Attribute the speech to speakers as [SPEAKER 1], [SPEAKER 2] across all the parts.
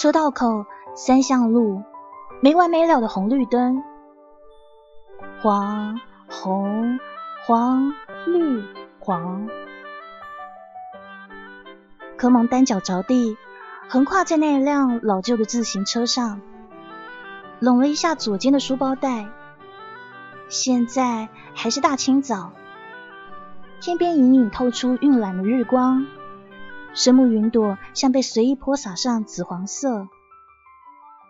[SPEAKER 1] 车道口三巷路，没完没了的红绿灯，黄红黄绿黄。科蒙单脚着地，横跨在那辆老旧的自行车上，拢了一下左肩的书包带。现在还是大清早，天边隐隐透出晕染的日光。深暮云朵像被随意泼洒上紫黄色，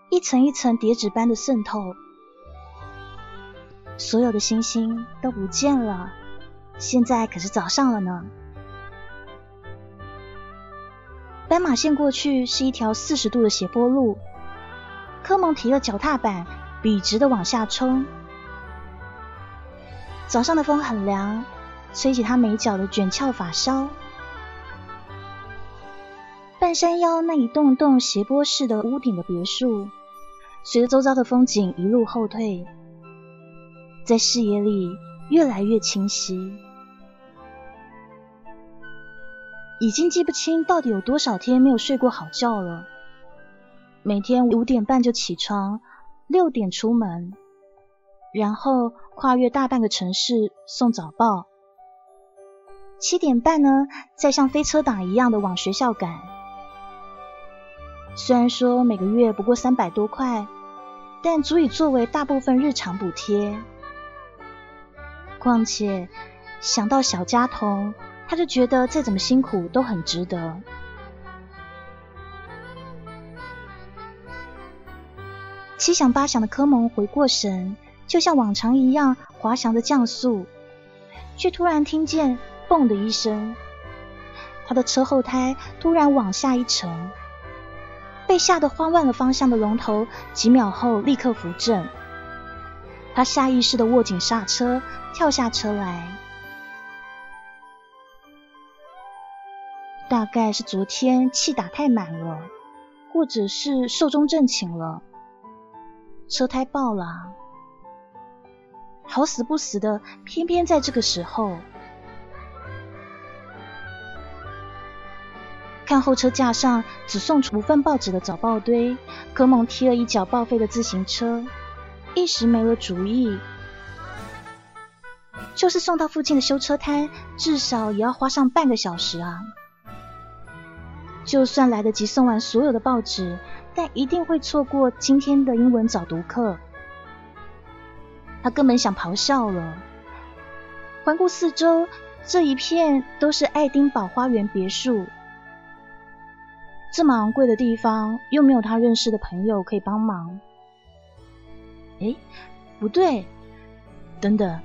[SPEAKER 1] 一层一层叠纸般的渗透，所有的星星都不见了。现在可是早上了呢。斑马线过去是一条四十度的斜坡路，科蒙提了脚踏板，笔直的往下冲。早上的风很凉，吹起他眉角的卷翘发梢。半山腰那一栋栋斜坡式的屋顶的别墅，随着周遭的风景一路后退，在视野里越来越清晰。已经记不清到底有多少天没有睡过好觉了。每天五点半就起床，六点出门，然后跨越大半个城市送早报。七点半呢，再像飞车党一样的往学校赶。虽然说每个月不过三百多块，但足以作为大部分日常补贴。况且想到小家童，他就觉得再怎么辛苦都很值得。七想八想的科蒙回过神，就像往常一样滑翔的降速，却突然听见“嘣”的一声，他的车后胎突然往下一沉。被吓得慌乱了方向的龙头，几秒后立刻扶正。他下意识的握紧刹车，跳下车来。大概是昨天气打太满了，或者是寿终正寝了，车胎爆了。好死不死的，偏偏在这个时候。看后车架上只送出五份报纸的早报堆，科蒙踢了一脚报废的自行车，一时没了主意。就是送到附近的修车摊，至少也要花上半个小时啊！就算来得及送完所有的报纸，但一定会错过今天的英文早读课。他根本想咆哮了。环顾四周，这一片都是爱丁堡花园别墅。这么昂贵的地方，又没有他认识的朋友可以帮忙。哎，不对，等等，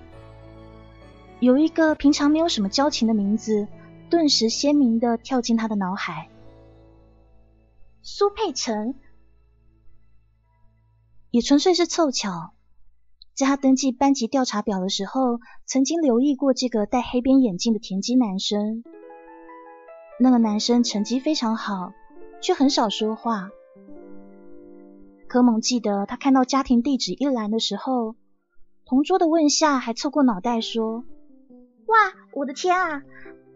[SPEAKER 1] 有一个平常没有什么交情的名字，顿时鲜明的跳进他的脑海：苏佩岑。也纯粹是凑巧，在他登记班级调查表的时候，曾经留意过这个戴黑边眼镜的田鸡男生。那个男生成绩非常好。却很少说话。柯蒙记得，他看到家庭地址一栏的时候，同桌的问夏还凑过脑袋说：“哇，我的天啊！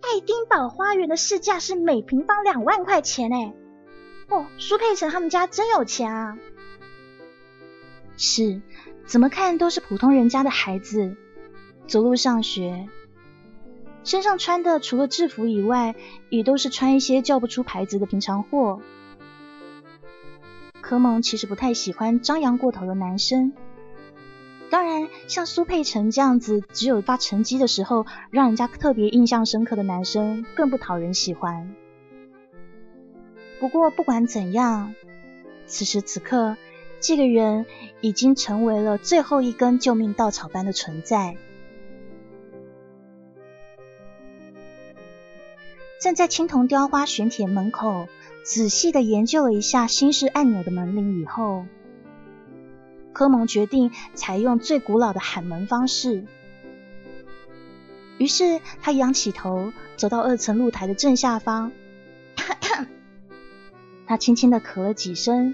[SPEAKER 1] 爱丁堡花园的市价是每平方两万块钱哎！哦，苏佩岑他们家真有钱啊！是，怎么看都是普通人家的孩子，走路上学。”身上穿的除了制服以外，也都是穿一些叫不出牌子的平常货。柯蒙其实不太喜欢张扬过头的男生，当然像苏佩岑这样子，只有发成绩的时候让人家特别印象深刻的男生更不讨人喜欢。不过不管怎样，此时此刻，这个人已经成为了最后一根救命稻草般的存在。站在青铜雕花玄铁门口，仔细的研究了一下新式按钮的门铃以后，科蒙决定采用最古老的喊门方式。于是他仰起头，走到二层露台的正下方。他轻轻的咳了几声，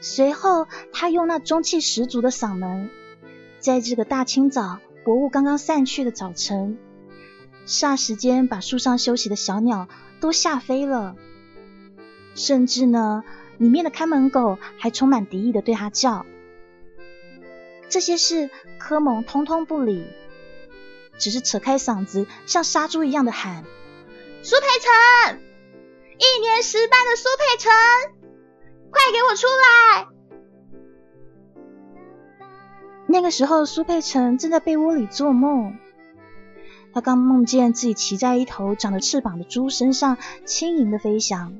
[SPEAKER 1] 随后他用那中气十足的嗓门，在这个大清早、薄雾刚刚散去的早晨，霎时间把树上休息的小鸟都吓飞了。甚至呢，里面的看门狗还充满敌意的对他叫。这些事科蒙通通不理。只是扯开嗓子，像杀猪一样的喊：“苏培成，一年十班的苏培成，快给我出来！”那个时候，苏佩成正在被窝里做梦，他刚梦见自己骑在一头长着翅膀的猪身上，轻盈的飞翔。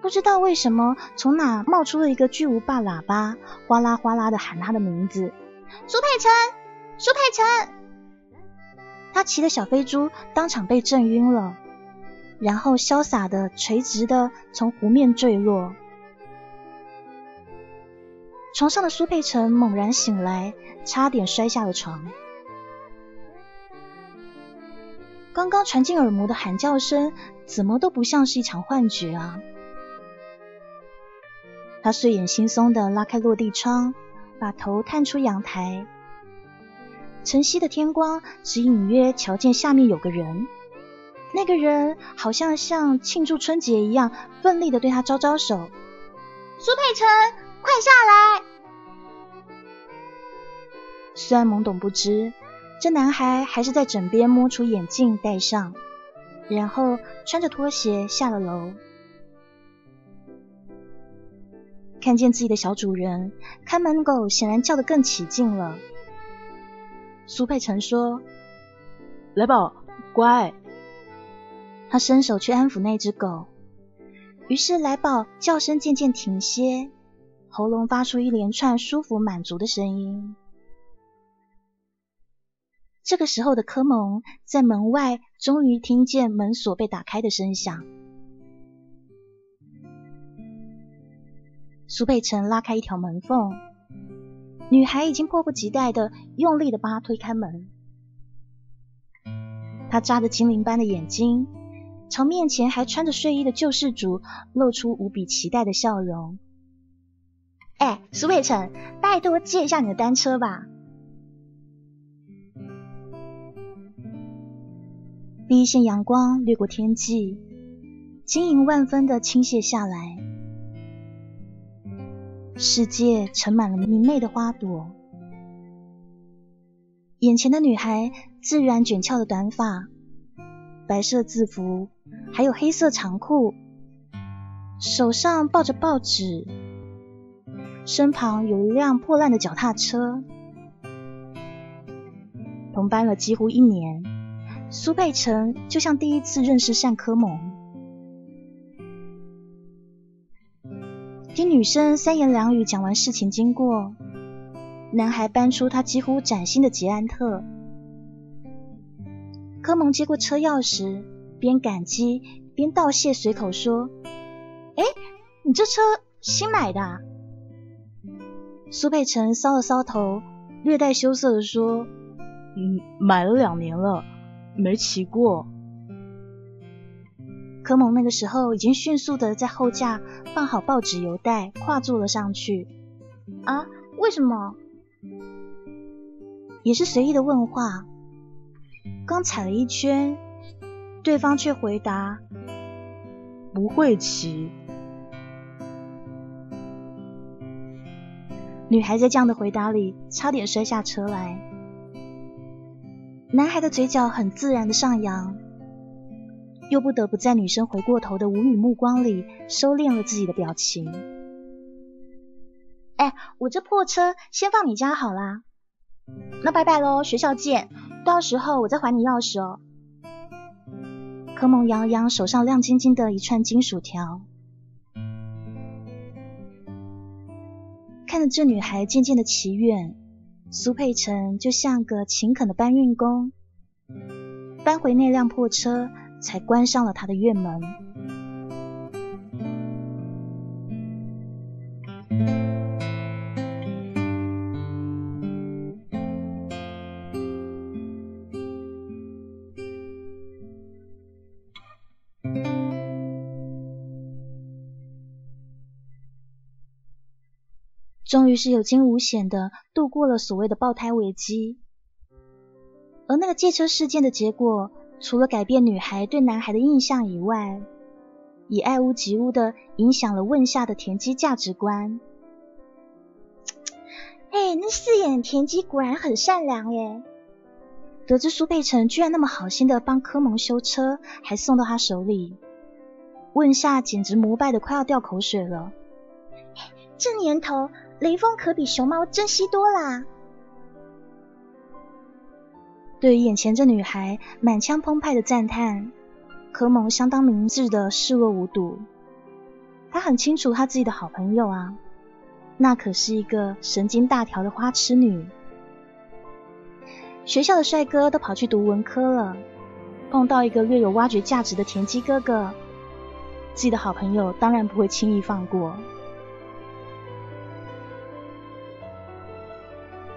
[SPEAKER 1] 不知道为什么，从哪冒出了一个巨无霸喇叭，哗啦哗啦的喊他的名字：“苏佩岑，苏佩岑。”他骑的小飞猪当场被震晕了，然后潇洒的、垂直的从湖面坠落。床上的苏佩岑猛然醒来，差点摔下了床。刚刚传进耳膜的喊叫声，怎么都不像是一场幻觉啊！他睡眼惺忪的拉开落地窗，把头探出阳台。晨曦的天光只隐约瞧见下面有个人，那个人好像像庆祝春节一样，奋力的对他招招手。苏佩辰，快下来！虽然懵懂不知，这男孩还是在枕边摸出眼镜戴上，然后穿着拖鞋下了楼。看见自己的小主人，看门狗显然叫得更起劲了。苏佩岑说：“
[SPEAKER 2] 来宝，乖。”
[SPEAKER 1] 他伸手去安抚那只狗，于是来宝叫声渐渐停歇，喉咙发出一连串舒服满足的声音。这个时候的科蒙在门外终于听见门锁被打开的声响。苏佩岑拉开一条门缝。女孩已经迫不及待的用力的帮他推开门，她眨着精灵般的眼睛，朝面前还穿着睡衣的救世主露出无比期待的笑容。哎，苏佩岑，拜托借一下你的单车吧。第一线阳光掠过天际，晶莹万分的倾泻下来。世界盛满了明媚的花朵，眼前的女孩自然卷翘的短发，白色制服，还有黑色长裤，手上抱着报纸，身旁有一辆破烂的脚踏车。同班了几乎一年，苏佩岑就像第一次认识单科蒙。听女生三言两语讲完事情经过，男孩搬出他几乎崭新的捷安特。科蒙接过车钥匙，边感激边道谢，随口说：“哎，你这车新买的？”苏佩岑搔了搔头，略带羞涩的说：“嗯，买了两年了，没骑过。”柯蒙那个时候已经迅速的在后架放好报纸、邮袋，跨坐了上去。啊？为什么？也是随意的问话。刚踩了一圈，对方却回答：“不会骑。”女孩在这样的回答里，差点摔下车来。男孩的嘴角很自然的上扬。又不得不在女生回过头的无语目光里收敛了自己的表情。哎，我这破车先放你家好啦，那拜拜喽，学校见，到时候我再还你钥匙哦。科蒙扬了扬手上亮晶晶的一串金属条，看着这女孩渐渐的骑远，苏佩岑就像个勤恳的搬运工，搬回那辆破车。才关上了他的院门。终于是有惊无险的度过了所谓的爆胎危机。而那个借车事件的结果，除了改变女孩对男孩的印象以外，也爱屋及乌的影响了问夏的田鸡价值观。
[SPEAKER 3] 哎，那四眼田鸡果然很善良耶！
[SPEAKER 1] 得知苏佩辰居然那么好心的帮柯蒙修车，还送到他手里，问夏简直膜拜的快要掉口水了。
[SPEAKER 3] 这年头，雷锋可比熊猫珍惜多啦！
[SPEAKER 1] 对于眼前这女孩满腔澎湃的赞叹，柯蒙相当明智的视若无睹。他很清楚他自己的好朋友啊，那可是一个神经大条的花痴女。学校的帅哥都跑去读文科了，碰到一个略有挖掘价值的田鸡哥哥，自己的好朋友当然不会轻易放过。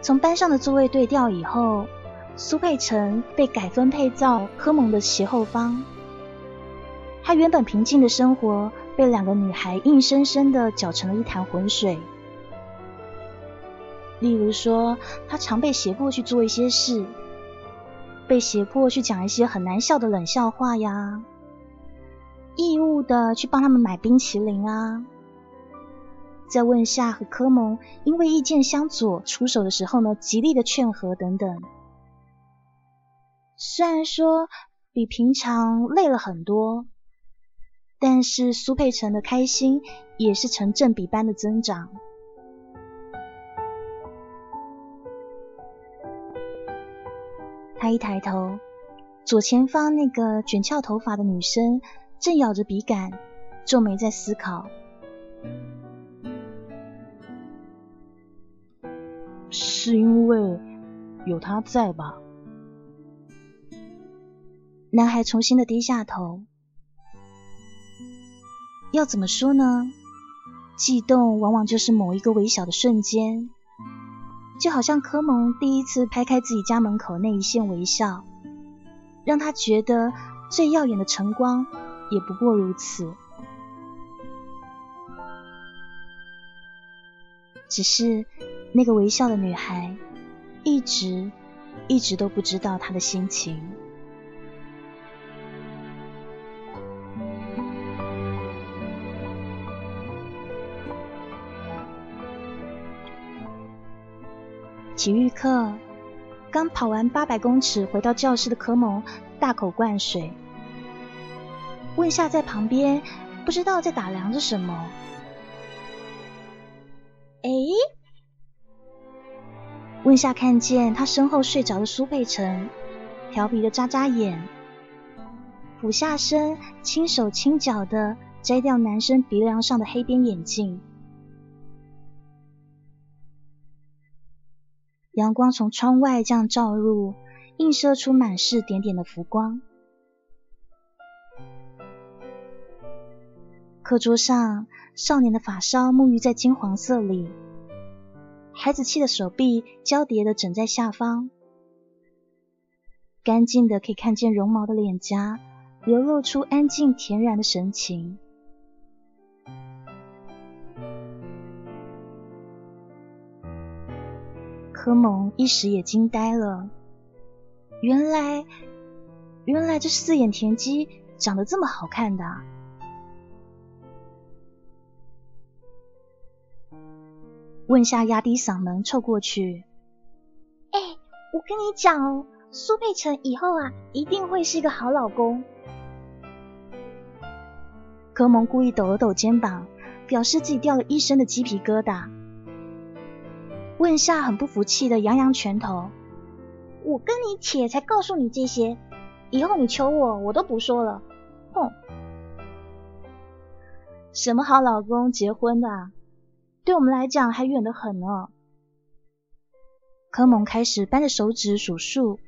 [SPEAKER 1] 从班上的座位对调以后。苏佩成被改分配到科蒙的斜后方，他原本平静的生活被两个女孩硬生生的搅成了一潭浑水。例如说，他常被胁迫去做一些事，被胁迫去讲一些很难笑的冷笑话呀，义务的去帮他们买冰淇淋啊，在问夏和科蒙因为意见相左出手的时候呢，极力的劝和等等。虽然说比平常累了很多，但是苏佩成的开心也是成正比般的增长。他一抬头，左前方那个卷翘头发的女生正咬着笔杆，皱眉在思考。
[SPEAKER 4] 是因为有他在吧？
[SPEAKER 1] 男孩重新的低下头，要怎么说呢？悸动往往就是某一个微小的瞬间，就好像科蒙第一次拍开自己家门口那一线微笑，让他觉得最耀眼的晨光也不过如此。只是那个微笑的女孩，一直一直都不知道他的心情。体育课，刚跑完八百公尺回到教室的柯蒙大口灌水。问夏在旁边不知道在打量着什么。
[SPEAKER 3] 哎，
[SPEAKER 1] 问夏看见他身后睡着的苏佩成，调皮的眨眨眼，俯下身轻手轻脚的摘掉男生鼻梁上的黑边眼镜。阳光从窗外这样照入，映射出满是点点的浮光。课桌上，少年的发梢沐浴在金黄色里，孩子气的手臂交叠的枕在下方，干净的可以看见绒毛的脸颊，流露出安静恬然的神情。柯蒙一时也惊呆了，原来，原来这四眼田鸡长得这么好看的。问下压低嗓门凑过去：“
[SPEAKER 3] 哎，我跟你讲哦，苏佩成以后啊，一定会是一个好老公。”
[SPEAKER 1] 柯蒙故意抖了抖肩膀，表示自己掉了一身的鸡皮疙瘩。问夏很不服气的扬扬拳头，
[SPEAKER 3] 我跟你铁才告诉你这些，以后你求我，我都不说了。哼，
[SPEAKER 1] 什么好老公结婚的，对我们来讲还远得很呢。柯蒙开始扳着手指数数，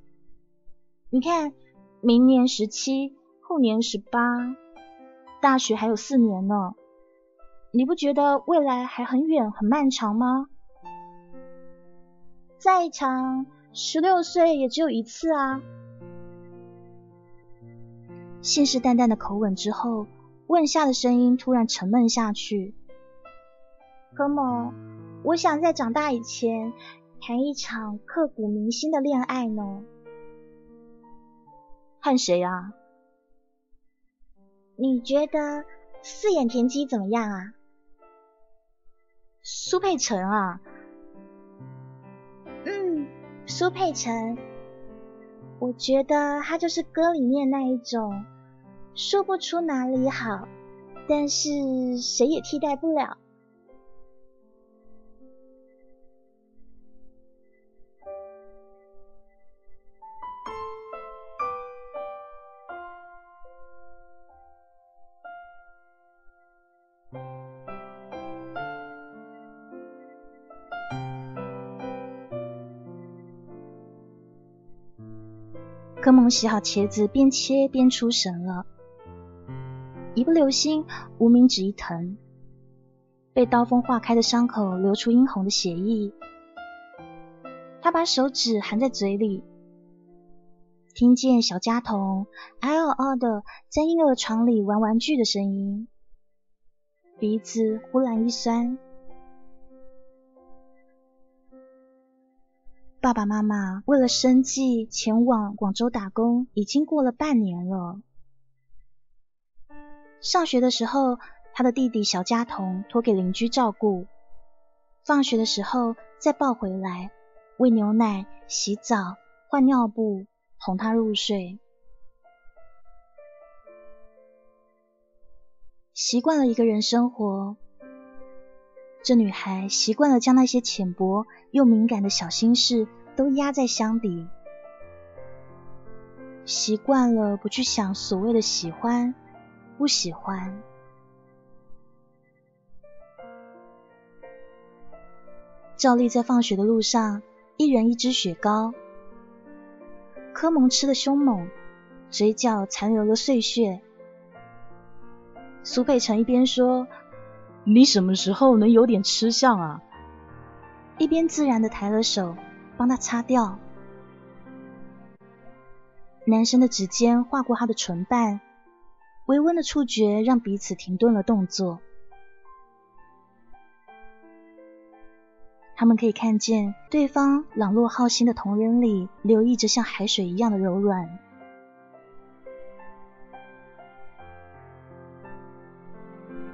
[SPEAKER 1] 你看，明年十七，后年十八，大学还有四年呢，你不觉得未来还很远很漫长吗？
[SPEAKER 3] 再长，十六岁也只有一次啊！
[SPEAKER 1] 信誓旦旦的口吻之后，问夏的声音突然沉闷下去。
[SPEAKER 3] 何某，我想在长大以前谈一场刻骨铭心的恋爱呢。
[SPEAKER 1] 和谁啊？
[SPEAKER 3] 你觉得四眼田鸡怎么样啊？
[SPEAKER 1] 苏佩岑啊？
[SPEAKER 3] 嗯，苏佩岑。我觉得他就是歌里面那一种，说不出哪里好，但是谁也替代不了。
[SPEAKER 1] 洗好茄子，边切边出神了，一不留心，无名指一疼，被刀锋划开的伤口流出殷红的血液。他把手指含在嘴里，听见小家童嗷嗷的在婴儿床里玩玩具的声音，鼻子忽然一酸。爸爸妈妈为了生计前往广州打工，已经过了半年了。上学的时候，他的弟弟小家童托给邻居照顾，放学的时候再抱回来，喂牛奶、洗澡、换尿布，哄他入睡。习惯了一个人生活，这女孩习惯了将那些浅薄又敏感的小心事。都压在箱底，习惯了不去想所谓的喜欢不喜欢。照例在放学的路上，一人一支雪糕。柯蒙吃的凶猛，嘴角残留了碎屑。苏北辰一边说：“
[SPEAKER 4] 你什么时候能有点吃相啊？”
[SPEAKER 1] 一边自然的抬了手。帮他擦掉。男生的指尖划过他的唇瓣，微温的触觉让彼此停顿了动作。他们可以看见对方朗若好心的瞳仁里流溢着像海水一样的柔软。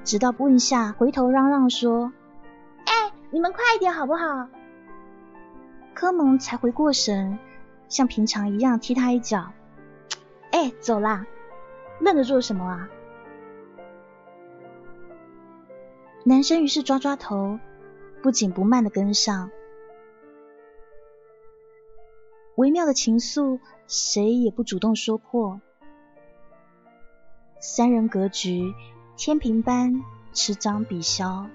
[SPEAKER 1] 直到问下回头嚷嚷说：“
[SPEAKER 3] 哎，你们快一点好不好？”
[SPEAKER 1] 科蒙才回过神，像平常一样踢他一脚。哎，走啦，愣着做什么啊？男生于是抓抓头，不紧不慢的跟上。微妙的情愫，谁也不主动说破。三人格局，天平般持张比削。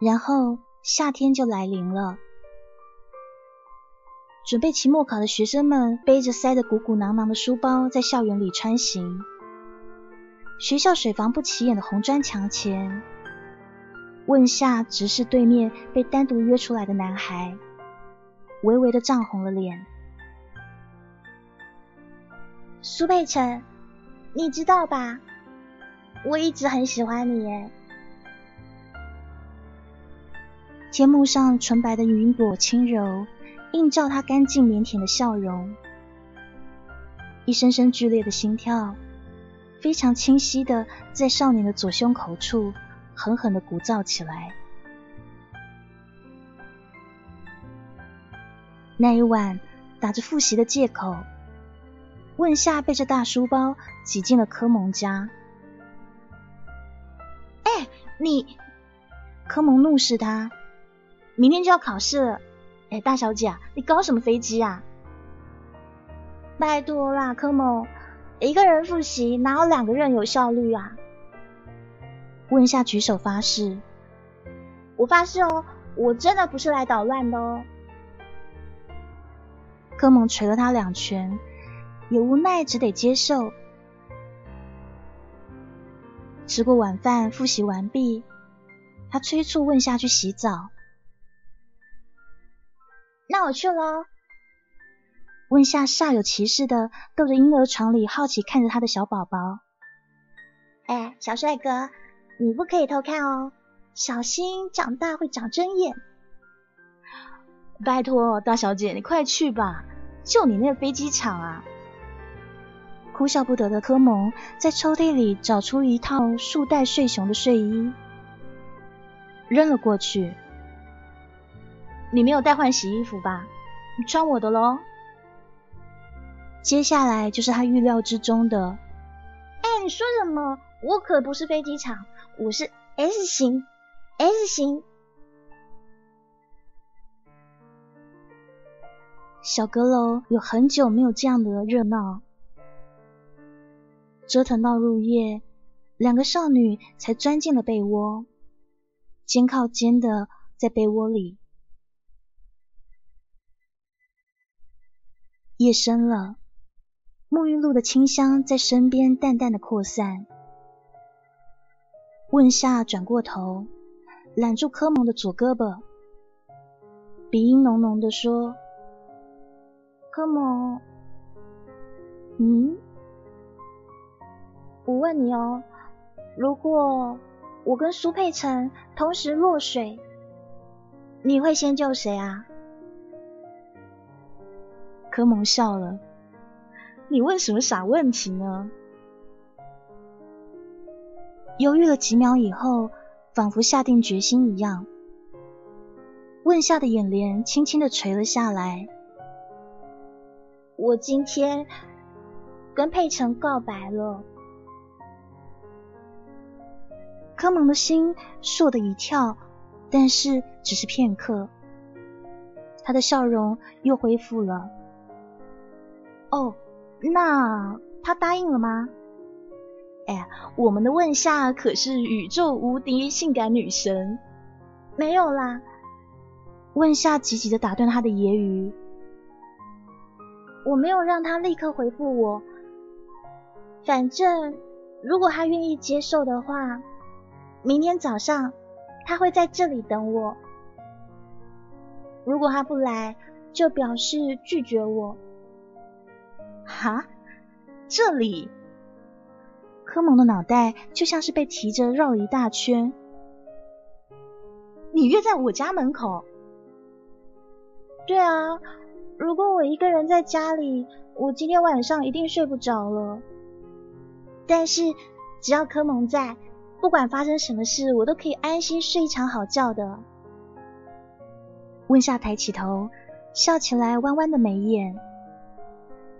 [SPEAKER 1] 然后夏天就来临了，准备期末考的学生们背着塞得鼓鼓囊囊的书包在校园里穿行。学校水房不起眼的红砖墙前，问夏直视对面被单独约出来的男孩，微微的涨红了脸。
[SPEAKER 3] 苏佩岑，你知道吧？我一直很喜欢你耶。
[SPEAKER 1] 天幕上纯白的云朵轻柔，映照他干净腼腆的笑容。一声声剧烈的心跳，非常清晰的在少年的左胸口处狠狠的鼓噪起来。那一晚，打着复习的借口，问夏背着大书包挤进了科蒙家。
[SPEAKER 3] 哎，你！
[SPEAKER 1] 科蒙怒视他。明天就要考试了，哎，大小姐啊，你搞什么飞机啊？
[SPEAKER 3] 拜托啦，科蒙，一个人复习哪有两个人有效率啊？
[SPEAKER 1] 问下举手发誓，
[SPEAKER 3] 我发誓哦，我真的不是来捣乱的哦。
[SPEAKER 1] 科蒙捶了他两拳，也无奈只得接受。吃过晚饭，复习完毕，他催促问下去洗澡。
[SPEAKER 3] 那我去喽。
[SPEAKER 1] 问下煞有其事的逗着婴儿床里好奇看着他的小宝宝。
[SPEAKER 3] 哎，小帅哥，你不可以偷看哦，小心长大会长针眼。
[SPEAKER 4] 拜托，大小姐，你快去吧，就你那个飞机场啊！
[SPEAKER 1] 哭笑不得的科蒙在抽屉里找出一套束带睡熊的睡衣，扔了过去。
[SPEAKER 4] 你没有带换洗衣服吧？你穿我的喽。
[SPEAKER 1] 接下来就是他预料之中的。
[SPEAKER 3] 哎，你说什么？我可不是飞机场，我是 S 型，S 型。
[SPEAKER 1] 小阁楼有很久没有这样的热闹，折腾到入夜，两个少女才钻进了被窝，肩靠肩的在被窝里。夜深了。沐浴露的清香在身边淡淡的扩散。问夏转过头，揽住柯蒙的左胳膊，鼻音浓浓的说：“
[SPEAKER 3] 柯蒙，
[SPEAKER 1] 嗯，
[SPEAKER 3] 我问你哦，如果我跟苏佩岑同时落水，你会先救谁啊？”
[SPEAKER 1] 柯蒙笑了。你问什么傻问题呢？犹豫了几秒以后，仿佛下定决心一样，问夏的眼帘轻轻的垂了下来。
[SPEAKER 3] 我今天跟佩岑告白了。
[SPEAKER 1] 柯蒙的心倏的一跳，但是只是片刻，他的笑容又恢复了。哦。那他答应了吗？哎，我们的问夏可是宇宙无敌性感女神。
[SPEAKER 3] 没有啦。
[SPEAKER 1] 问夏急急的打断他的揶揄。
[SPEAKER 3] 我没有让他立刻回复我。反正如果他愿意接受的话，明天早上他会在这里等我。如果他不来，就表示拒绝我。
[SPEAKER 1] 哈，这里，柯蒙的脑袋就像是被提着绕一大圈。你约在我家门口？
[SPEAKER 3] 对啊，如果我一个人在家里，我今天晚上一定睡不着了。但是只要柯蒙在，不管发生什么事，我都可以安心睡一场好觉的。
[SPEAKER 1] 温夏抬起头，笑起来，弯弯的眉眼。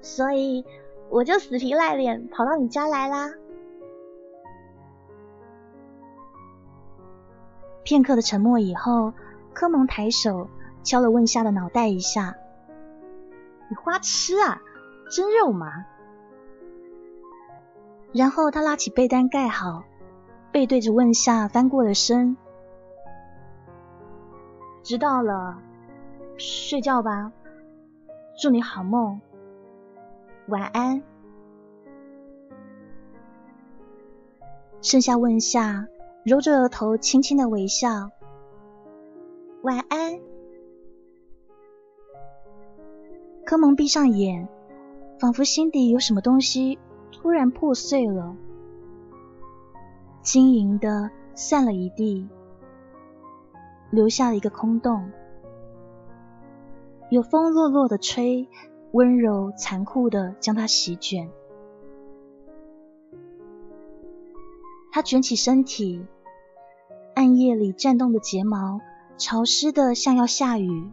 [SPEAKER 3] 所以我就死皮赖脸跑到你家来啦。
[SPEAKER 1] 片刻的沉默以后，柯蒙抬手敲了问夏的脑袋一下：“你花痴啊，真肉麻。”然后他拉起被单盖好，背对着问夏翻过了身。知道了，睡觉吧，祝你好梦。晚安。盛夏问夏揉着额头，轻轻的微笑。
[SPEAKER 3] 晚安。
[SPEAKER 1] 柯蒙闭上眼，仿佛心底有什么东西突然破碎了，晶莹的散了一地，留下了一个空洞。有风落落的吹。温柔残酷的将他席卷，他卷起身体，暗夜里颤动的睫毛潮湿的像要下雨。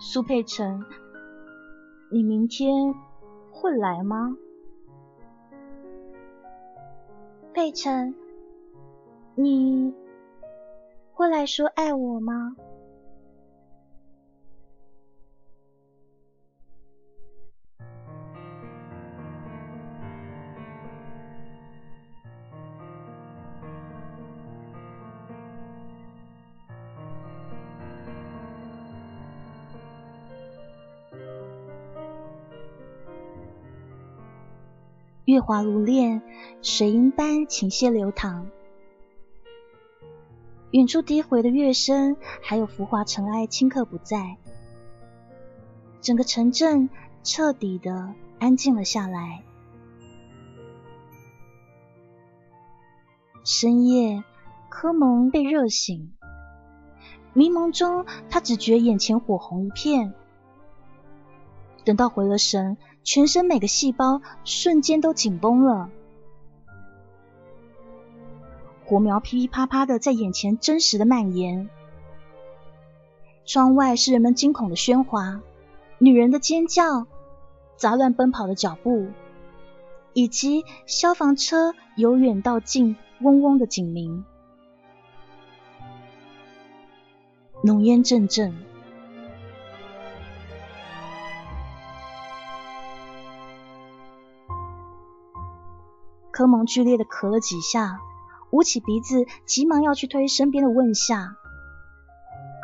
[SPEAKER 1] 苏佩岑，你明天会来吗？
[SPEAKER 3] 佩岑，你会来说爱我吗？
[SPEAKER 1] 月华如练，水银般倾泻流淌。远处低回的乐声，还有浮华尘埃顷刻不在，整个城镇彻底的安静了下来。深夜，科蒙被热醒，迷蒙中他只觉眼前火红一片。等到回了神，全身每个细胞瞬间都紧绷了，火苗噼噼啪啪的在眼前真实的蔓延。窗外是人们惊恐的喧哗，女人的尖叫，杂乱奔跑的脚步，以及消防车由远到近。嗡嗡的警鸣，浓烟阵阵。科蒙剧烈的咳了几下，捂起鼻子，急忙要去推身边的问夏，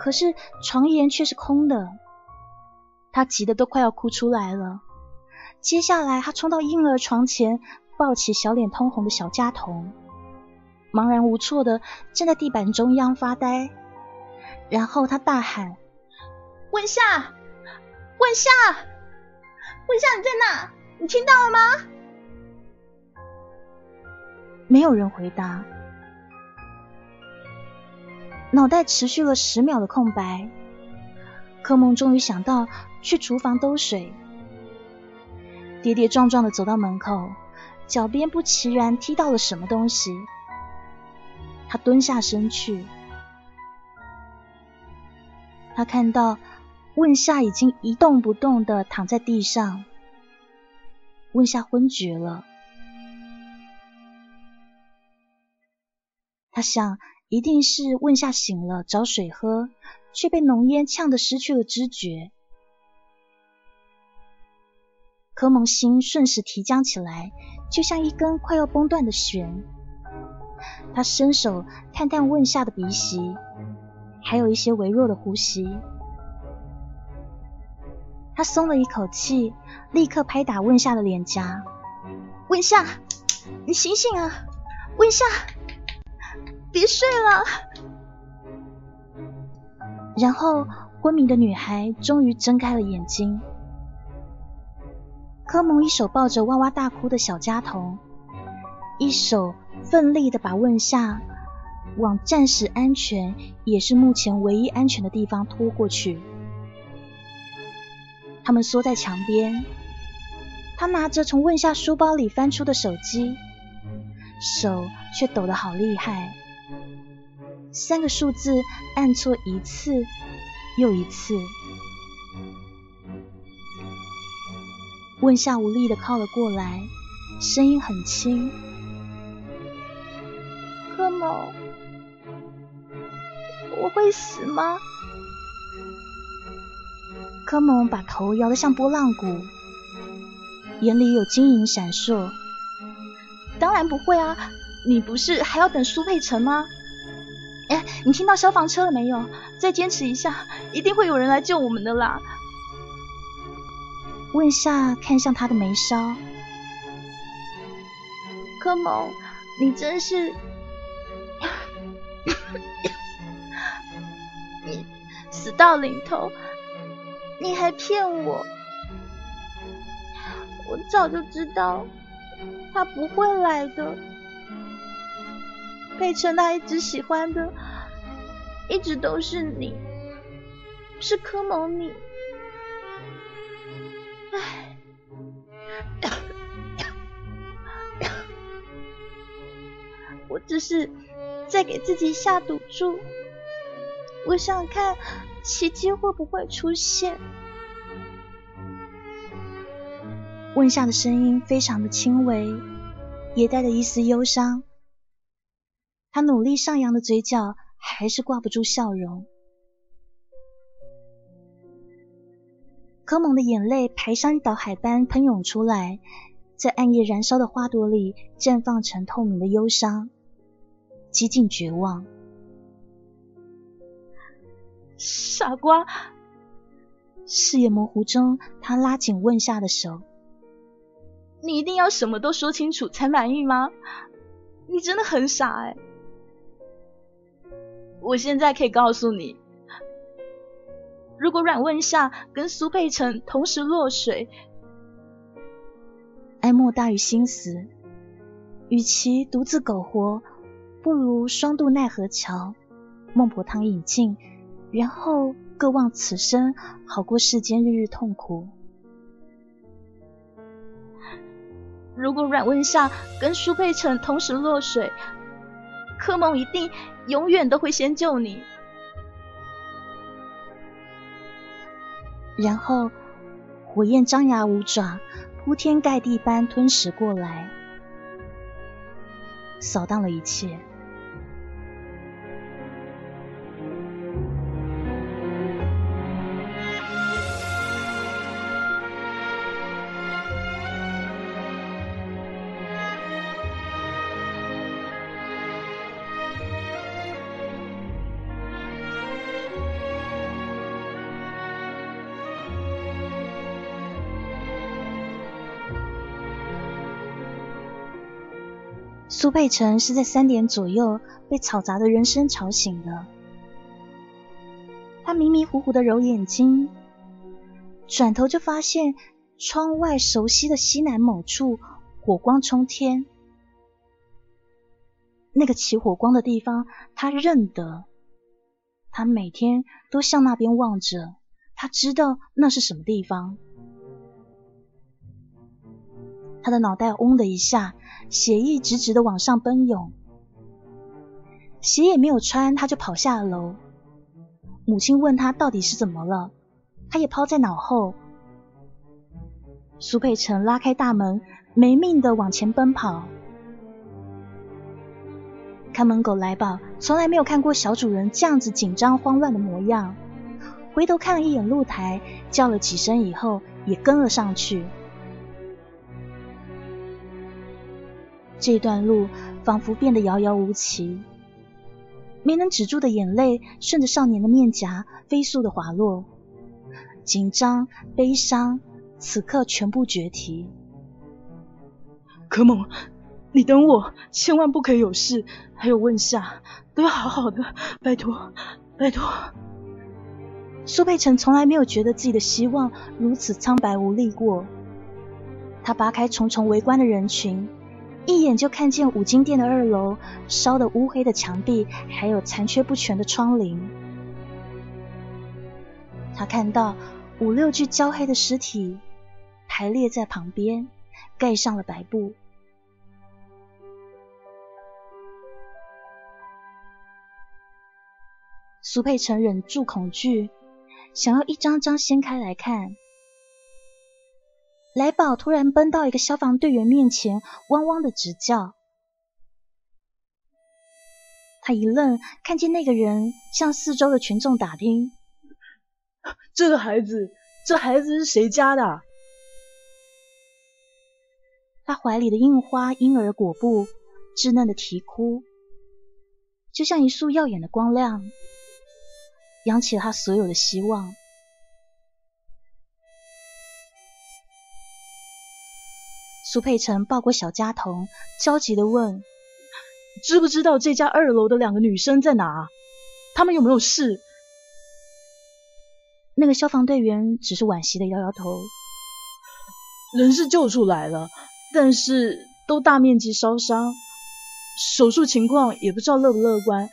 [SPEAKER 1] 可是床沿却是空的，他急得都快要哭出来了。接下来，他冲到婴儿床前，抱起小脸通红的小家童。茫然无措的站在地板中央发呆，然后他大喊：“
[SPEAKER 3] 问夏，问夏，问夏，你在哪？你听到了吗？”
[SPEAKER 1] 没有人回答。脑袋持续了十秒的空白，柯梦终于想到去厨房兜水，跌跌撞撞的走到门口，脚边不其然踢到了什么东西。他蹲下身去，他看到问夏已经一动不动的躺在地上，问夏昏厥了。他想，一定是问夏醒了找水喝，却被浓烟呛得失去了知觉。柯蒙心瞬时提僵起来，就像一根快要崩断的弦。他伸手探探问夏的鼻息，还有一些微弱的呼吸。他松了一口气，立刻拍打问夏的脸颊：“问夏，你醒醒啊！问夏，别睡了。”然后，昏迷的女孩终于睁开了眼睛。科蒙一手抱着哇哇大哭的小家童，一手。奋力的把问夏往暂时安全，也是目前唯一安全的地方拖过去。他们缩在墙边，他拿着从问夏书包里翻出的手机，手却抖得好厉害，三个数字按错一次又一次。问夏无力的靠了过来，声音很轻。
[SPEAKER 3] 柯蒙，我会死吗？
[SPEAKER 1] 柯蒙把头摇得像拨浪鼓，眼里有晶莹闪烁。
[SPEAKER 3] 当然不会啊，你不是还要等苏佩成吗？哎，你听到消防车了没有？再坚持一下，一定会有人来救我们的啦。
[SPEAKER 1] 问夏看向他的眉梢，
[SPEAKER 3] 柯某，你真是……你死到临头，你还骗我！我早就知道他不会来的。佩晨他一直喜欢的，一直都是你，是柯蒙你。唉，我只是。在给自己下赌注，我想看奇迹会不会出现。
[SPEAKER 1] 问夏的声音非常的轻微，也带着一丝忧伤。他努力上扬的嘴角还是挂不住笑容。柯蒙的眼泪排山倒海般喷涌出来，在暗夜燃烧的花朵里绽放成透明的忧伤。几近绝望，
[SPEAKER 3] 傻瓜！
[SPEAKER 1] 视野模糊中，他拉紧问夏的手：“
[SPEAKER 3] 你一定要什么都说清楚才满意吗？你真的很傻哎！”
[SPEAKER 4] 我现在可以告诉你，如果阮问夏跟苏佩成同时落水，
[SPEAKER 1] 哀莫大于心死。与其独自苟活，不如双渡奈何桥，孟婆汤饮尽，然后各忘此生，好过世间日日痛苦。
[SPEAKER 4] 如果阮问夏跟苏佩成同时落水，柯梦一定永远都会先救你。
[SPEAKER 1] 然后火焰张牙舞爪，铺天盖地般吞噬过来，扫荡了一切。苏佩成是在三点左右被嘈杂的人声吵醒的。他迷迷糊糊的揉眼睛，转头就发现窗外熟悉的西南某处火光冲天。那个起火光的地方，他认得。他每天都向那边望着，他知道那是什么地方。他的脑袋嗡的一下。血液直直的往上奔涌，鞋也没有穿，他就跑下了楼。母亲问他到底是怎么了，他也抛在脑后。苏佩成拉开大门，没命的往前奔跑。看门狗来宝从来没有看过小主人这样子紧张慌乱的模样，回头看了一眼露台，叫了几声以后，也跟了上去。这段路仿佛变得遥遥无期，没能止住的眼泪顺着少年的面颊飞速的滑落，紧张、悲伤，此刻全部决堤。
[SPEAKER 4] 可梦，你等我，千万不可以有事。还有问夏，都要好好的，拜托，拜托。
[SPEAKER 1] 苏佩成从来没有觉得自己的希望如此苍白无力过。他扒开重重围观的人群。一眼就看见五金店的二楼烧的乌黑的墙壁，还有残缺不全的窗棂。他看到五六具焦黑的尸体排列在旁边，盖上了白布。苏佩成忍住恐惧，想要一张张掀开来看。来宝突然奔到一个消防队员面前，汪汪的直叫。他一愣，看见那个人向四周的群众打听：“
[SPEAKER 4] 这个孩子，这孩子是谁家的？”
[SPEAKER 1] 他怀里的印花婴儿裹布，稚嫩的啼哭，就像一束耀眼的光亮，扬起了他所有的希望。苏佩成抱过小家童，焦急的问：“
[SPEAKER 4] 知不知道这家二楼的两个女生在哪？他们有没有事？”
[SPEAKER 1] 那个消防队员只是惋惜的摇摇头：“
[SPEAKER 4] 人是救出来了，但是都大面积烧伤，手术情况也不知道乐不乐观。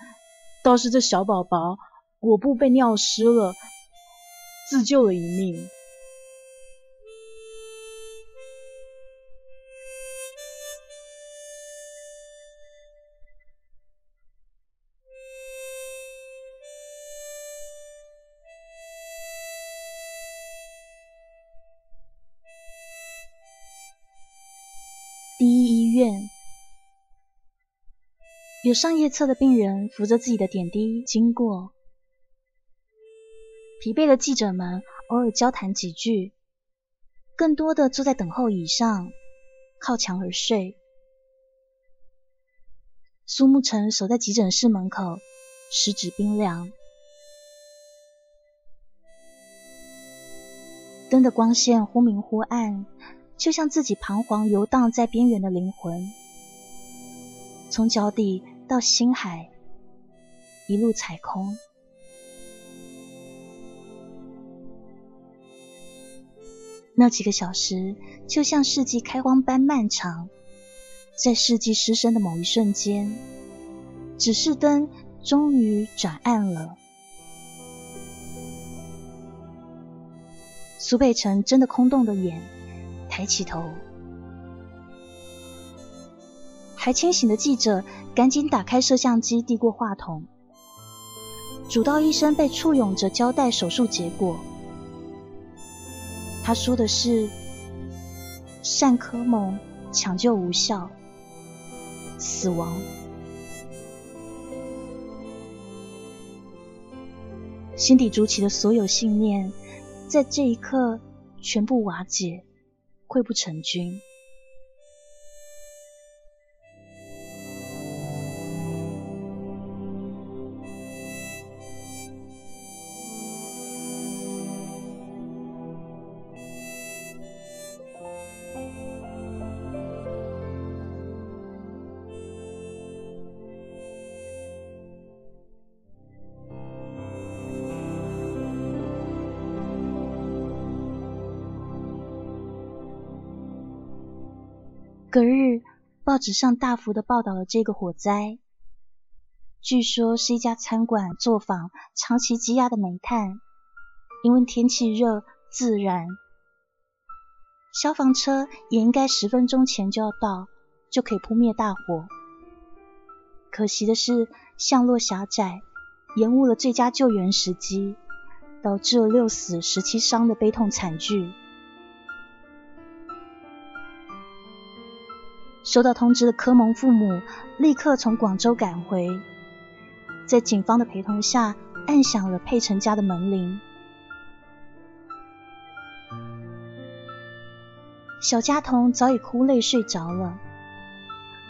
[SPEAKER 4] 倒是这小宝宝果布被尿湿了，自救了一命。”
[SPEAKER 1] 有上夜侧的病人扶着自己的点滴经过，疲惫的记者们偶尔交谈几句，更多的坐在等候椅上靠墙而睡。苏沐橙守在急诊室门口，十指冰凉，灯的光线忽明忽暗，就像自己彷徨游荡在边缘的灵魂，从脚底。到星海，一路踩空。那几个小时就像世纪开荒般漫长，在世纪失声的某一瞬间，指示灯终于转暗了。苏北辰睁得空洞的眼，抬起头，还清醒的记者赶紧打开摄像机，递过话筒。主刀医生被簇拥着交代手术结果。他说的是：单科蒙抢救无效，死亡。心底筑起的所有信念，在这一刻全部瓦解，溃不成军。报纸上大幅的报道了这个火灾。据说是一家餐馆作坊长期积压的煤炭，因为天气热自燃。消防车也应该十分钟前就要到，就可以扑灭大火。可惜的是，巷落狭窄，延误了最佳救援时机，导致了六死十七伤的悲痛惨剧。收到通知的柯蒙父母立刻从广州赶回，在警方的陪同下，按响了佩岑家的门铃。小佳彤早已哭累睡着了，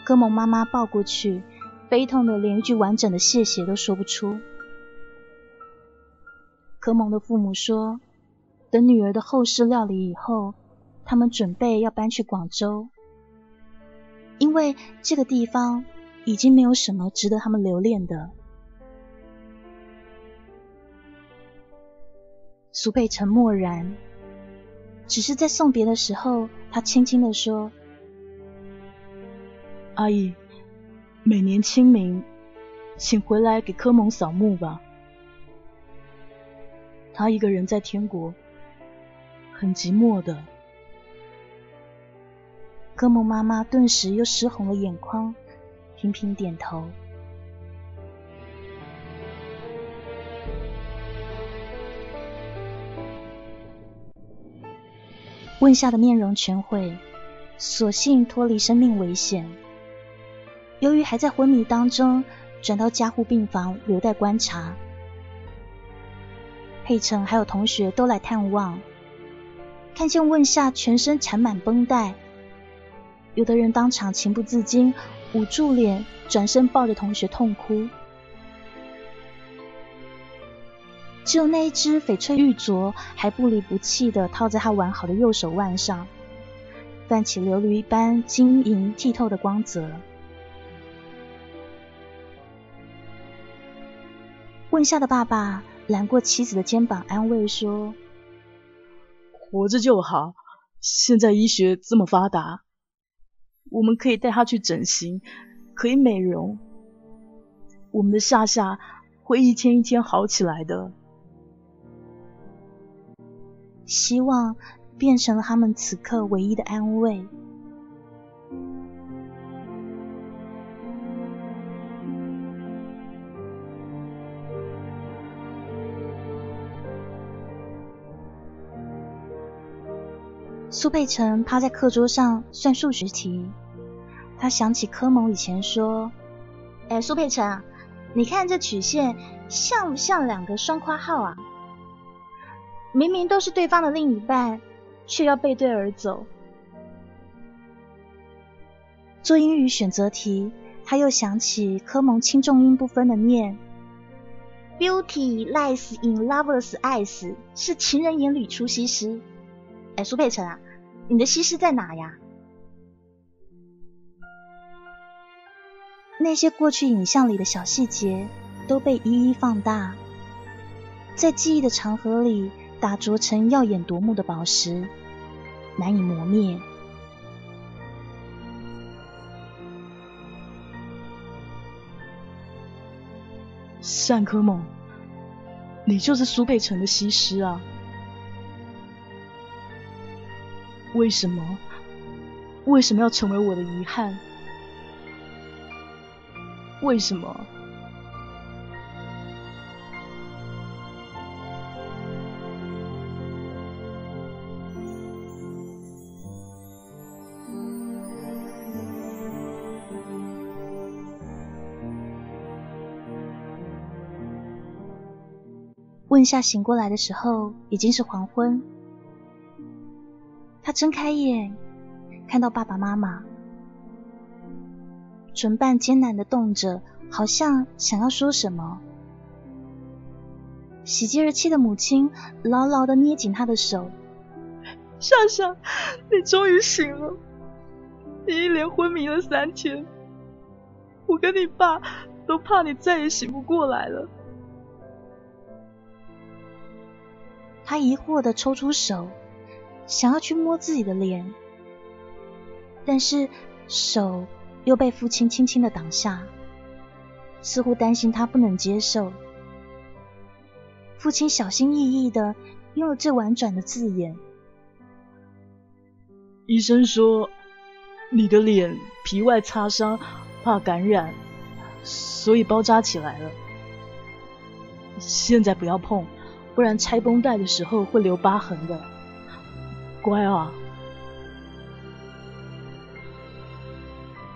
[SPEAKER 1] 柯蒙妈妈抱过去，悲痛的连一句完整的谢谢都说不出。柯蒙的父母说，等女儿的后事料理以后，他们准备要搬去广州。因为这个地方已经没有什么值得他们留恋的。苏佩沉默然，只是在送别的时候，他轻轻的说：“
[SPEAKER 4] 阿姨，每年清明，请回来给科蒙扫墓吧。他一个人在天国，很寂寞的。”
[SPEAKER 1] 科蒙妈妈顿时又湿红了眼眶，频频点头。问夏的面容全毁，所幸脱离生命危险。由于还在昏迷当中，转到加护病房留待观察。佩岑还有同学都来探望，看见问夏全身缠满绷带。有的人当场情不自禁，捂住脸，转身抱着同学痛哭。只有那一只翡翠玉镯还不离不弃的套在他完好的右手腕上，泛起琉璃一般晶莹剔透的光泽。问夏的爸爸揽过妻子的肩膀，安慰说：“
[SPEAKER 4] 活着就好，现在医学这么发达。”我们可以带他去整形，可以美容。我们的夏夏会一天一天好起来的。
[SPEAKER 1] 希望变成了他们此刻唯一的安慰。苏佩岑趴在课桌上算数学题，他想起科蒙以前说：“哎，苏佩岑，你看这曲线像不像两个双括号啊？明明都是对方的另一半，却要背对而走。”做英语选择题，他又想起科蒙轻重音不分的念：“Beauty lies in lovers' eyes，是情人眼里出西施。”哎，苏佩岑啊。你的西施在哪呀？那些过去影像里的小细节，都被一一放大，在记忆的长河里打琢成耀眼夺目的宝石，难以磨灭。
[SPEAKER 4] 单柯梦，你就是苏北城的西施啊？为什么？为什么要成为我的遗憾？为什么？
[SPEAKER 1] 问下醒过来的时候已经是黄昏，他睁开眼，看到爸爸妈妈，唇瓣艰难的动着，好像想要说什么。喜极而泣的母亲牢牢的捏紧他的手：“
[SPEAKER 4] 夏夏，你终于醒了！你一连昏迷了三天，我跟你爸都怕你再也醒不过来了。”
[SPEAKER 1] 他疑惑的抽出手，想要去摸自己的脸，但是手又被父亲轻轻的挡下，似乎担心他不能接受。父亲小心翼翼的用了最婉转的字眼：“
[SPEAKER 4] 医生说你的脸皮外擦伤，怕感染，所以包扎起来了。现在不要碰。”不然拆绷带的时候会留疤痕的，乖啊！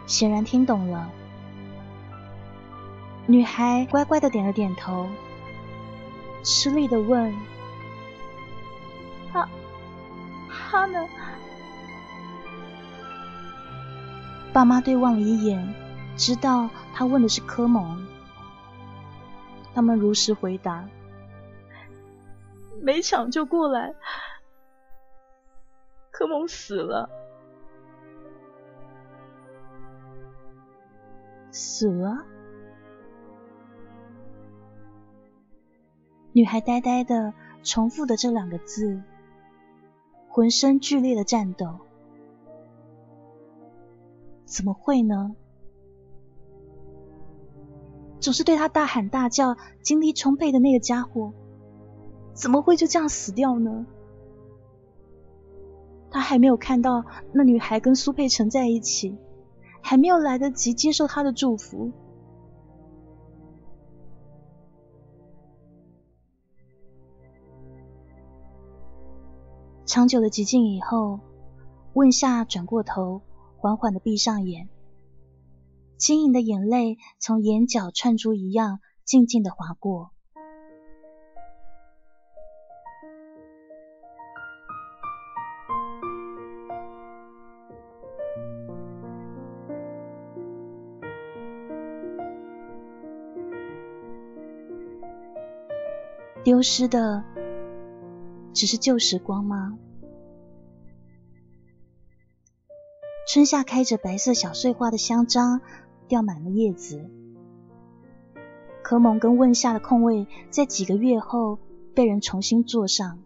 [SPEAKER 1] 显然听懂了，女孩乖乖的点了点头，吃力的问：“
[SPEAKER 3] 他，他呢？”
[SPEAKER 1] 爸妈对望了一眼，知道他问的是柯蒙，他们如实回答。
[SPEAKER 4] 没抢救过来，科蒙死了，
[SPEAKER 1] 死了。女孩呆呆的重复的这两个字，浑身剧烈的颤抖。怎么会呢？总是对他大喊大叫、精力充沛的那个家伙。怎么会就这样死掉呢？他还没有看到那女孩跟苏佩成在一起，还没有来得及接受他的祝福。长久的寂静以后，问夏转过头，缓缓的闭上眼，晶莹的眼泪从眼角串珠一样，静静的划过。丢失的只是旧时光吗？春夏开着白色小碎花的香樟，掉满了叶子。柯蒙跟问夏的空位，在几个月后被人重新坐上。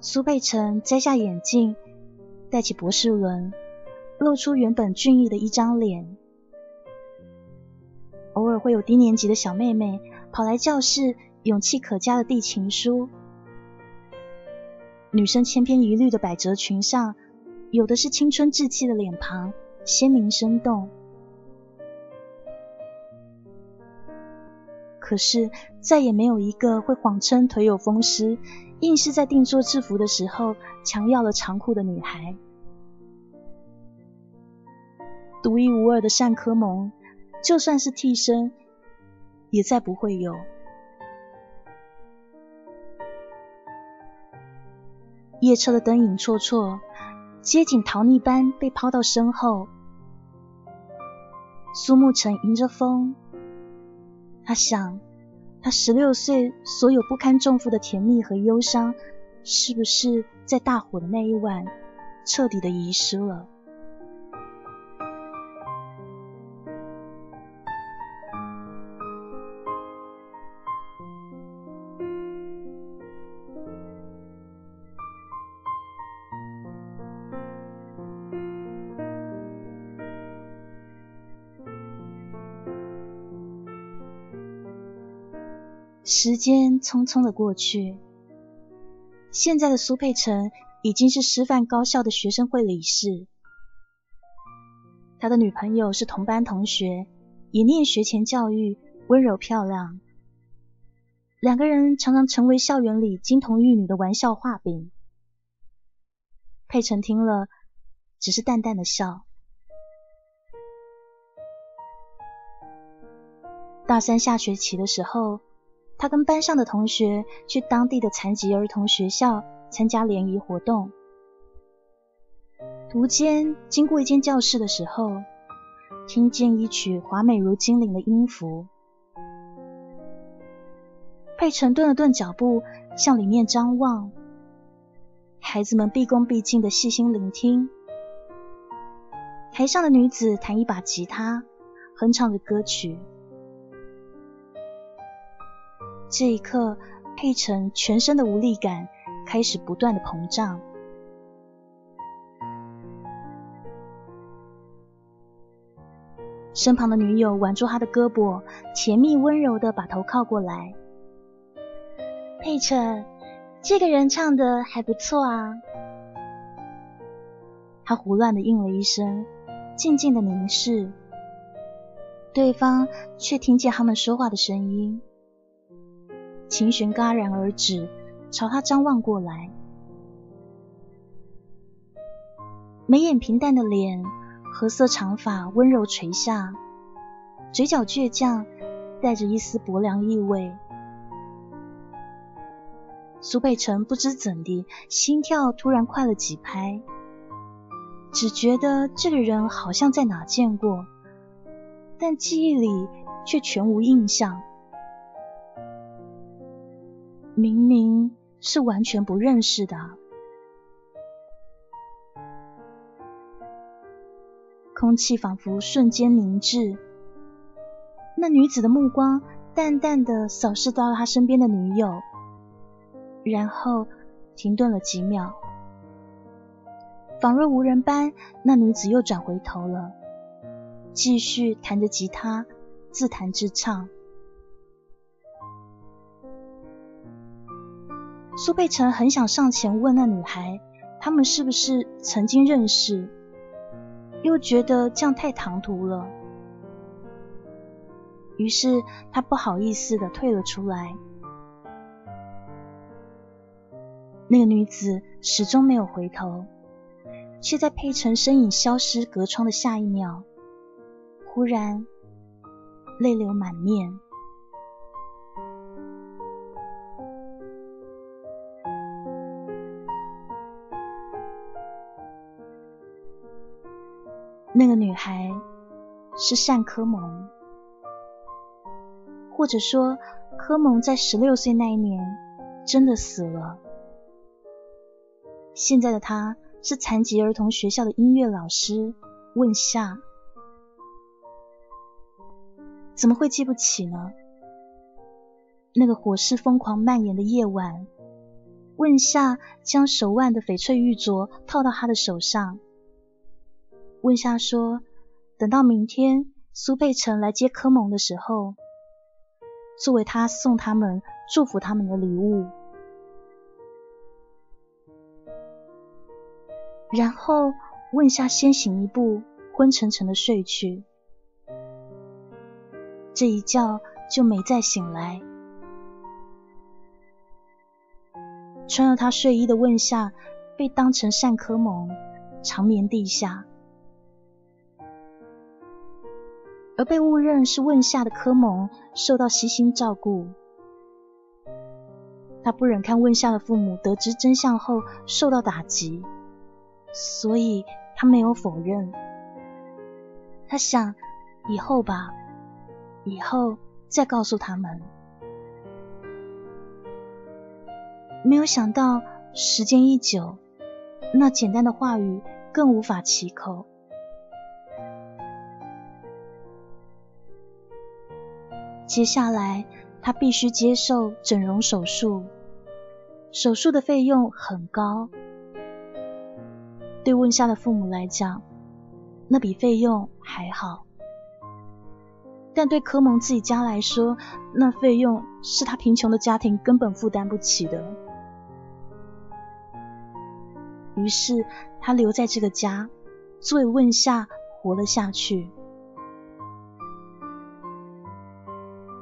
[SPEAKER 1] 苏贝城摘下眼镜，戴起博士轮，露出原本俊逸的一张脸。偶尔会有低年级的小妹妹。跑来教室，勇气可嘉的递情书。女生千篇一律的百褶裙上，有的是青春稚气的脸庞，鲜明生动。可是再也没有一个会谎称腿有风湿，硬是在定做制服的时候强要了长裤的女孩。独一无二的善科蒙，就算是替身。也再不会有。夜车的灯影绰绰，街景逃匿般被抛到身后。苏沐橙迎着风，他想，他十六岁所有不堪重负的甜蜜和忧伤，是不是在大火的那一晚彻底的遗失了？时间匆匆的过去，现在的苏佩成已经是师范高校的学生会理事，他的女朋友是同班同学，也念学前教育，温柔漂亮，两个人常常成为校园里金童玉女的玩笑话柄。佩成听了，只是淡淡的笑。大三下学期的时候。他跟班上的同学去当地的残疾儿童学校参加联谊活动，途间经过一间教室的时候，听见一曲华美如精灵的音符。佩晨顿了顿脚步，向里面张望。孩子们毕恭毕敬的细心聆听，台上的女子弹一把吉他，哼唱着歌曲。这一刻，佩晨全身的无力感开始不断的膨胀。身旁的女友挽住他的胳膊，甜蜜温柔的把头靠过来。
[SPEAKER 3] 佩晨，这个人唱的还不错啊。
[SPEAKER 1] 他胡乱的应了一声，静静的凝视，对方却听见他们说话的声音。琴弦戛然而止，朝他张望过来。眉眼平淡的脸，褐色长发温柔垂下，嘴角倔强，带着一丝薄凉意味。苏北辰不知怎的，心跳突然快了几拍，只觉得这个人好像在哪见过，但记忆里却全无印象。明明是完全不认识的，空气仿佛瞬间凝滞。那女子的目光淡淡的扫视到了他身边的女友，然后停顿了几秒，仿若无人般，那女子又转回头了，继续弹着吉他，自弹自唱。苏佩成很想上前问那女孩，他们是不是曾经认识，又觉得这样太唐突了，于是他不好意思的退了出来。那个女子始终没有回头，却在佩成身影消失隔窗的下一秒，忽然泪流满面。那个女孩是单科蒙，或者说科蒙在十六岁那一年真的死了。现在的她是残疾儿童学校的音乐老师。问夏，怎么会记不起呢？那个火势疯狂蔓延的夜晚，问夏将手腕的翡翠玉镯套到他的手上。问夏说：“等到明天苏佩成来接柯蒙的时候，作为他送他们、祝福他们的礼物。”然后问夏先行一步，昏沉沉的睡去。这一觉就没再醒来。穿了他睡衣的问夏被当成善柯蒙，长眠地下。而被误认是问夏的柯蒙受到悉心照顾，他不忍看问夏的父母得知真相后受到打击，所以他没有否认。他想以后吧，以后再告诉他们。没有想到时间一久，那简单的话语更无法启口。接下来，他必须接受整容手术，手术的费用很高。对问夏的父母来讲，那笔费用还好。但对科蒙自己家来说，那费用是他贫穷的家庭根本负担不起的。于是他留在这个家，作为问下活了下去。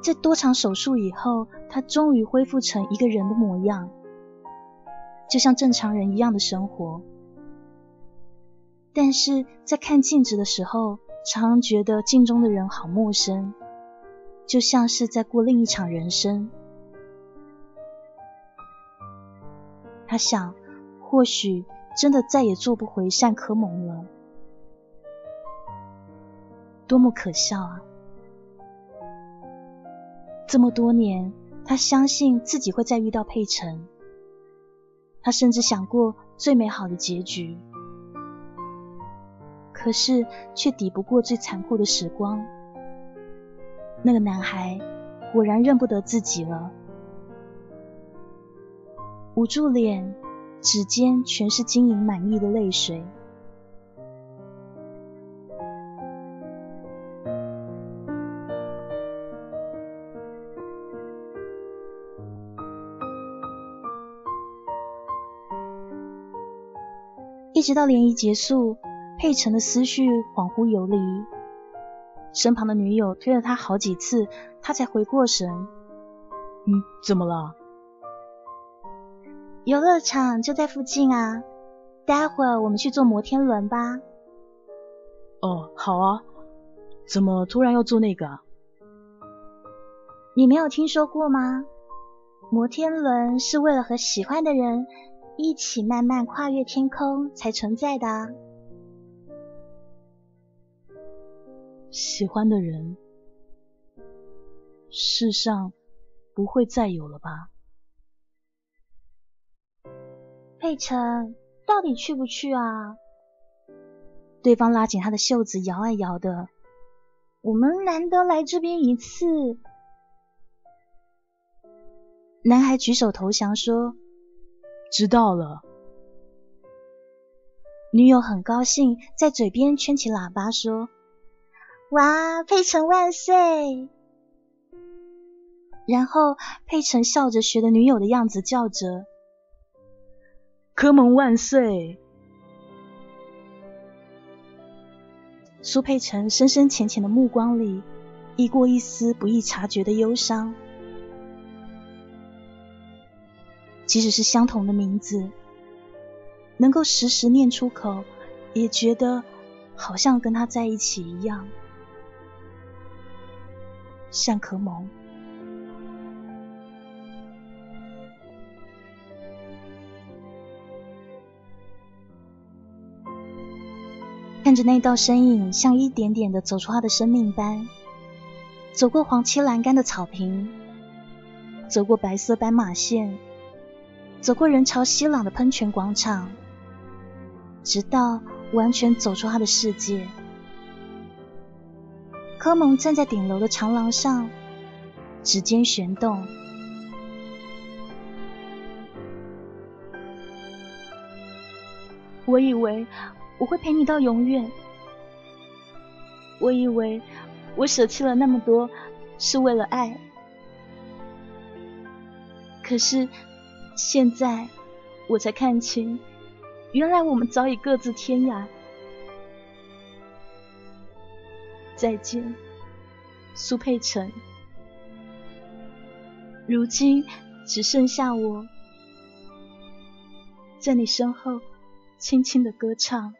[SPEAKER 1] 在多场手术以后，他终于恢复成一个人的模样，就像正常人一样的生活。但是在看镜子的时候，常常觉得镜中的人好陌生，就像是在过另一场人生。他想，或许真的再也做不回善科蒙了，多么可笑啊！这么多年，他相信自己会再遇到佩晨，他甚至想过最美好的结局。可是却抵不过最残酷的时光。那个男孩果然认不得自己了，捂住脸，指尖全是晶莹满溢的泪水。一直到联谊结束。佩晨的思绪恍惚游离，身旁的女友推了他好几次，他才回过神。
[SPEAKER 4] 嗯，怎么了？
[SPEAKER 3] 游乐场就在附近啊，待会儿我们去坐摩天轮吧。
[SPEAKER 4] 哦，好啊。怎么突然要坐那个啊？
[SPEAKER 3] 你没有听说过吗？摩天轮是为了和喜欢的人一起慢慢跨越天空才存在的。
[SPEAKER 4] 喜欢的人，世上不会再有了吧？
[SPEAKER 3] 佩晨，到底去不去啊？
[SPEAKER 1] 对方拉紧他的袖子，摇啊摇的。
[SPEAKER 3] 我们难得来这边一次。
[SPEAKER 1] 男孩举手投降说：“
[SPEAKER 4] 知道了。”
[SPEAKER 1] 女友很高兴，在嘴边圈起喇叭说。
[SPEAKER 3] 哇，佩晨万岁！
[SPEAKER 1] 然后佩晨笑着学着女友的样子叫着：“
[SPEAKER 4] 科蒙万岁！”
[SPEAKER 1] 苏佩城深深浅浅的目光里，溢过一丝不易察觉的忧伤。即使是相同的名字，能够时时念出口，也觉得好像跟他在一起一样。善可萌，看着那道身影，像一点点的走出他的生命般，走过黄漆栏杆的草坪，走过白色斑马线，走过人潮熙攘的喷泉广场，直到完全走出他的世界。科蒙站在顶楼的长廊上，指尖旋动。我以为我会陪你到永远，我以为我舍弃了那么多是为了爱，可是现在我才看清，原来我们早已各自天涯。再见，苏佩岑。如今只剩下我，在你身后轻轻的歌唱。